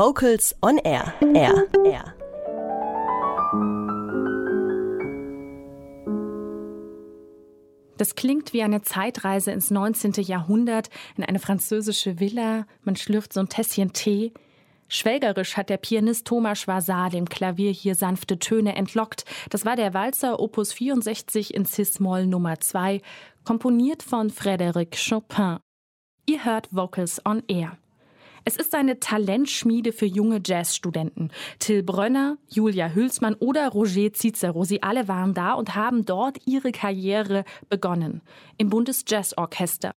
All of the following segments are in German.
Vocals on Air. Air. Air. Das klingt wie eine Zeitreise ins 19. Jahrhundert, in eine französische Villa. Man schlürft so ein Tässchen Tee. Schwelgerisch hat der Pianist Thomas Schwazar dem Klavier hier sanfte Töne entlockt. Das war der Walzer Opus 64 in Cis-Moll Nummer 2, komponiert von Frédéric Chopin. Ihr hört Vocals on Air. Es ist eine Talentschmiede für junge Jazzstudenten. Till Brönner, Julia Hülsmann oder Roger Cicero, sie alle waren da und haben dort ihre Karriere begonnen. Im Bundesjazzorchester.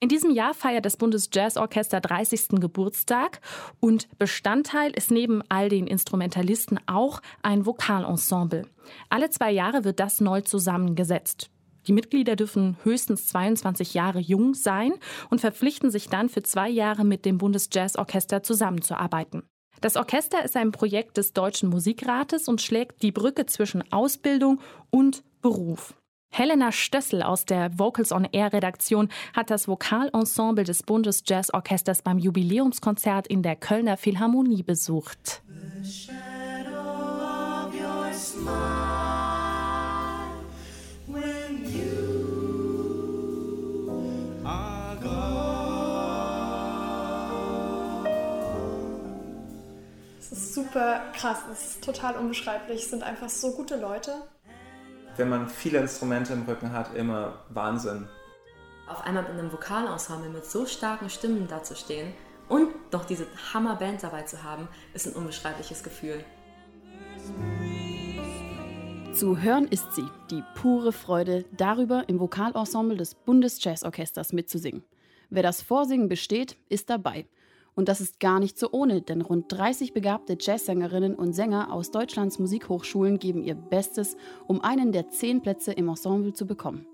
In diesem Jahr feiert das Bundesjazzorchester 30. Geburtstag und Bestandteil ist neben all den Instrumentalisten auch ein Vokalensemble. Alle zwei Jahre wird das neu zusammengesetzt. Die Mitglieder dürfen höchstens 22 Jahre jung sein und verpflichten sich dann für zwei Jahre mit dem Bundesjazzorchester zusammenzuarbeiten. Das Orchester ist ein Projekt des Deutschen Musikrates und schlägt die Brücke zwischen Ausbildung und Beruf. Helena Stössel aus der Vocals on Air Redaktion hat das Vokalensemble des Bundesjazzorchesters beim Jubiläumskonzert in der Kölner Philharmonie besucht. Super krass, es ist total unbeschreiblich, es sind einfach so gute Leute. Wenn man viele Instrumente im Rücken hat, immer Wahnsinn. Auf einmal mit einem Vokalensemble mit so starken Stimmen dazustehen und noch diese Hammerband dabei zu haben, ist ein unbeschreibliches Gefühl. Zu hören ist sie, die pure Freude darüber, im Vokalensemble des Bundesjazzorchesters mitzusingen. Wer das Vorsingen besteht, ist dabei. Und das ist gar nicht so ohne, denn rund 30 begabte Jazzsängerinnen und Sänger aus Deutschlands Musikhochschulen geben ihr Bestes, um einen der zehn Plätze im Ensemble zu bekommen.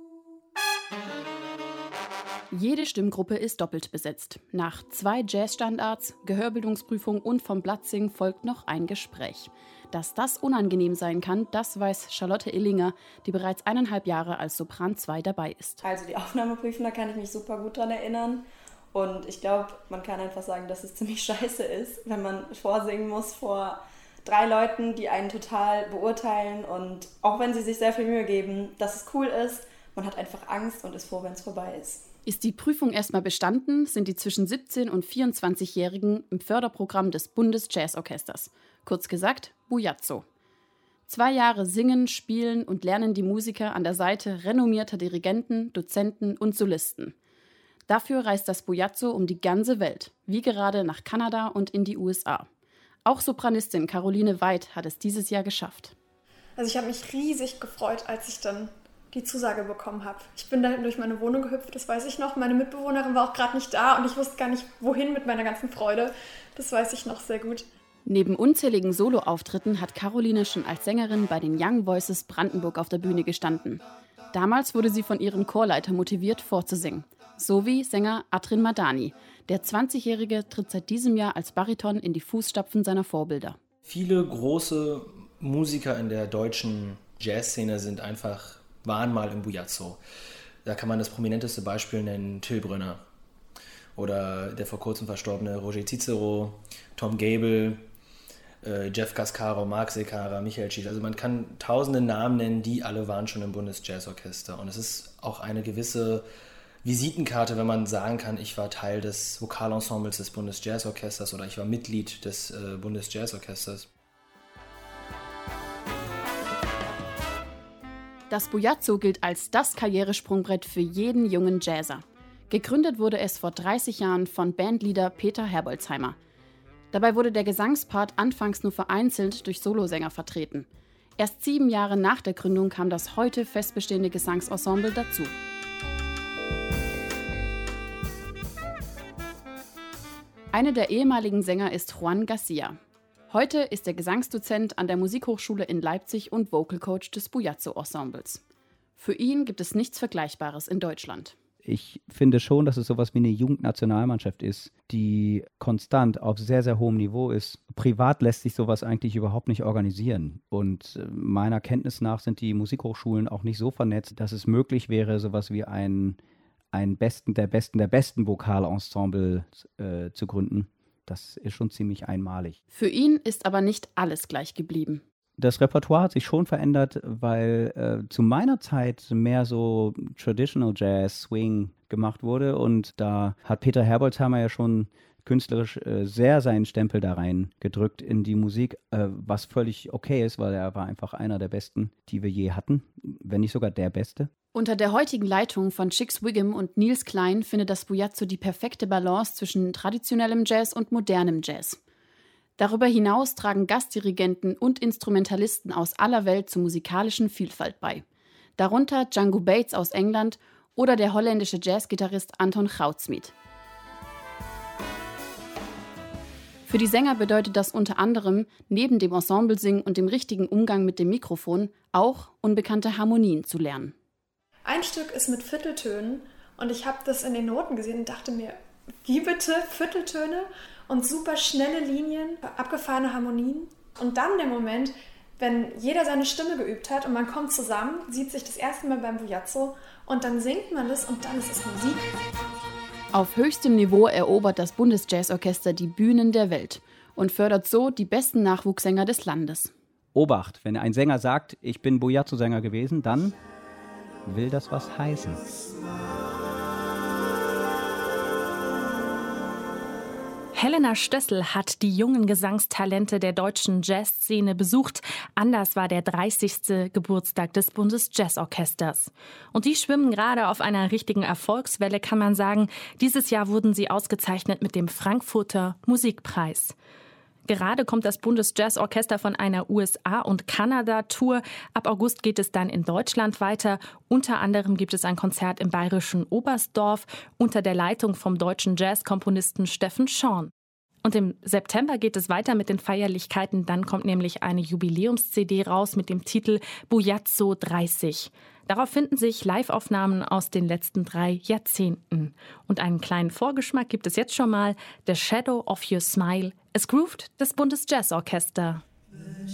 Jede Stimmgruppe ist doppelt besetzt. Nach zwei Jazzstandards, Gehörbildungsprüfung und vom Blatzing folgt noch ein Gespräch. Dass das unangenehm sein kann, das weiß Charlotte Illinger, die bereits eineinhalb Jahre als Sopran 2 dabei ist. Also die Aufnahmeprüfung, da kann ich mich super gut dran erinnern. Und ich glaube, man kann einfach sagen, dass es ziemlich scheiße ist, wenn man vorsingen muss vor drei Leuten, die einen total beurteilen und auch wenn sie sich sehr viel Mühe geben, dass es cool ist, man hat einfach Angst und ist froh, wenn es vorbei ist. Ist die Prüfung erstmal bestanden, sind die zwischen 17 und 24-Jährigen im Förderprogramm des Bundesjazzorchesters, kurz gesagt Bujazzo. Zwei Jahre singen, spielen und lernen die Musiker an der Seite renommierter Dirigenten, Dozenten und Solisten. Dafür reist das Bujazzo um die ganze Welt, wie gerade nach Kanada und in die USA. Auch Sopranistin Caroline Weid hat es dieses Jahr geschafft. Also ich habe mich riesig gefreut, als ich dann die Zusage bekommen habe. Ich bin dann durch meine Wohnung gehüpft, das weiß ich noch. Meine Mitbewohnerin war auch gerade nicht da und ich wusste gar nicht, wohin mit meiner ganzen Freude. Das weiß ich noch sehr gut. Neben unzähligen Soloauftritten hat Caroline schon als Sängerin bei den Young Voices Brandenburg auf der Bühne gestanden. Damals wurde sie von ihrem Chorleiter motiviert, vorzusingen sowie Sänger Atrin Madani. Der 20-Jährige tritt seit diesem Jahr als Bariton in die Fußstapfen seiner Vorbilder. Viele große Musiker in der deutschen Jazzszene sind einfach, waren mal im Bujazzo. Da kann man das prominenteste Beispiel nennen, Till Brünner. Oder der vor kurzem verstorbene Roger Cicero, Tom Gable, äh, Jeff Cascaro, Mark Sekara, Michael Schies. Also man kann tausende Namen nennen, die alle waren schon im Bundesjazzorchester. Und es ist auch eine gewisse Visitenkarte, wenn man sagen kann, ich war Teil des Vokalensembles des Bundesjazzorchesters oder ich war Mitglied des äh, Bundesjazzorchesters. Das Bujazzo gilt als das Karrieresprungbrett für jeden jungen Jazzer. Gegründet wurde es vor 30 Jahren von Bandleader Peter Herbolzheimer. Dabei wurde der Gesangspart anfangs nur vereinzelt durch Solosänger vertreten. Erst sieben Jahre nach der Gründung kam das heute festbestehende Gesangsensemble dazu. Einer der ehemaligen Sänger ist Juan Garcia. Heute ist er Gesangsdozent an der Musikhochschule in Leipzig und Vocal Coach des Bujazzo-Ensembles. Für ihn gibt es nichts Vergleichbares in Deutschland. Ich finde schon, dass es sowas wie eine Jugendnationalmannschaft ist, die konstant auf sehr, sehr hohem Niveau ist. Privat lässt sich sowas eigentlich überhaupt nicht organisieren. Und äh, meiner Kenntnis nach sind die Musikhochschulen auch nicht so vernetzt, dass es möglich wäre, sowas wie ein ein Besten der Besten der besten Vokalensemble äh, zu gründen. Das ist schon ziemlich einmalig. Für ihn ist aber nicht alles gleich geblieben. Das Repertoire hat sich schon verändert, weil äh, zu meiner Zeit mehr so Traditional Jazz, Swing gemacht wurde und da hat Peter Herbolzheimer ja schon künstlerisch äh, sehr seinen Stempel da rein gedrückt in die Musik, äh, was völlig okay ist, weil er war einfach einer der besten, die wir je hatten, wenn nicht sogar der beste. Unter der heutigen Leitung von Chicks Wiggum und Niels Klein findet das Bujazzo die perfekte Balance zwischen traditionellem Jazz und modernem Jazz. Darüber hinaus tragen Gastdirigenten und Instrumentalisten aus aller Welt zur musikalischen Vielfalt bei. Darunter Django Bates aus England oder der holländische Jazzgitarrist Anton Goudsmit. Für die Sänger bedeutet das unter anderem, neben dem Ensemblesingen und dem richtigen Umgang mit dem Mikrofon, auch unbekannte Harmonien zu lernen. Ein Stück ist mit Vierteltönen und ich habe das in den Noten gesehen und dachte mir, wie bitte Vierteltöne und super schnelle Linien, abgefahrene Harmonien und dann der Moment, wenn jeder seine Stimme geübt hat und man kommt zusammen, sieht sich das erste Mal beim Bujazzo und dann singt man das und dann ist es Musik. Auf höchstem Niveau erobert das Bundesjazzorchester die Bühnen der Welt und fördert so die besten Nachwuchssänger des Landes. Obacht, wenn ein Sänger sagt, ich bin Bujazzo-Sänger gewesen, dann will das was heißen. Helena Stössel hat die jungen Gesangstalente der deutschen Jazzszene besucht. Anders war der 30. Geburtstag des Bundesjazzorchesters. Und die schwimmen gerade auf einer richtigen Erfolgswelle, kann man sagen. Dieses Jahr wurden sie ausgezeichnet mit dem Frankfurter Musikpreis. Gerade kommt das Bundesjazzorchester von einer USA- und Kanada-Tour. Ab August geht es dann in Deutschland weiter. Unter anderem gibt es ein Konzert im bayerischen Oberstdorf unter der Leitung vom deutschen Jazzkomponisten Steffen Schorn. Und im September geht es weiter mit den Feierlichkeiten. Dann kommt nämlich eine Jubiläums-CD raus mit dem Titel Bujazzo 30. Darauf finden sich Live-Aufnahmen aus den letzten drei Jahrzehnten. Und einen kleinen Vorgeschmack gibt es jetzt schon mal. The Shadow of Your Smile. Es groovt das Bundesjazzorchester. The